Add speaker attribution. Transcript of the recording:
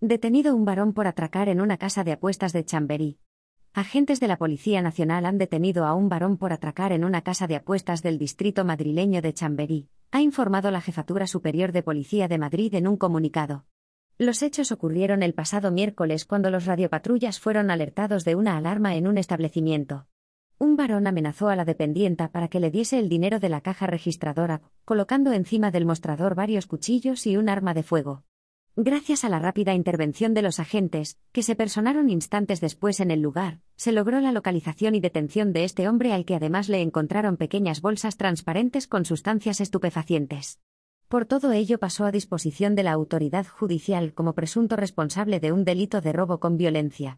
Speaker 1: Detenido un varón por atracar en una casa de apuestas de Chamberí. Agentes de la Policía Nacional han detenido a un varón por atracar en una casa de apuestas del distrito madrileño de Chamberí, ha informado la Jefatura Superior de Policía de Madrid en un comunicado. Los hechos ocurrieron el pasado miércoles cuando los radiopatrullas fueron alertados de una alarma en un establecimiento. Un varón amenazó a la dependienta para que le diese el dinero de la caja registradora, colocando encima del mostrador varios cuchillos y un arma de fuego. Gracias a la rápida intervención de los agentes, que se personaron instantes después en el lugar, se logró la localización y detención de este hombre al que además le encontraron pequeñas bolsas transparentes con sustancias estupefacientes. Por todo ello pasó a disposición de la autoridad judicial como presunto responsable de un delito de robo con violencia.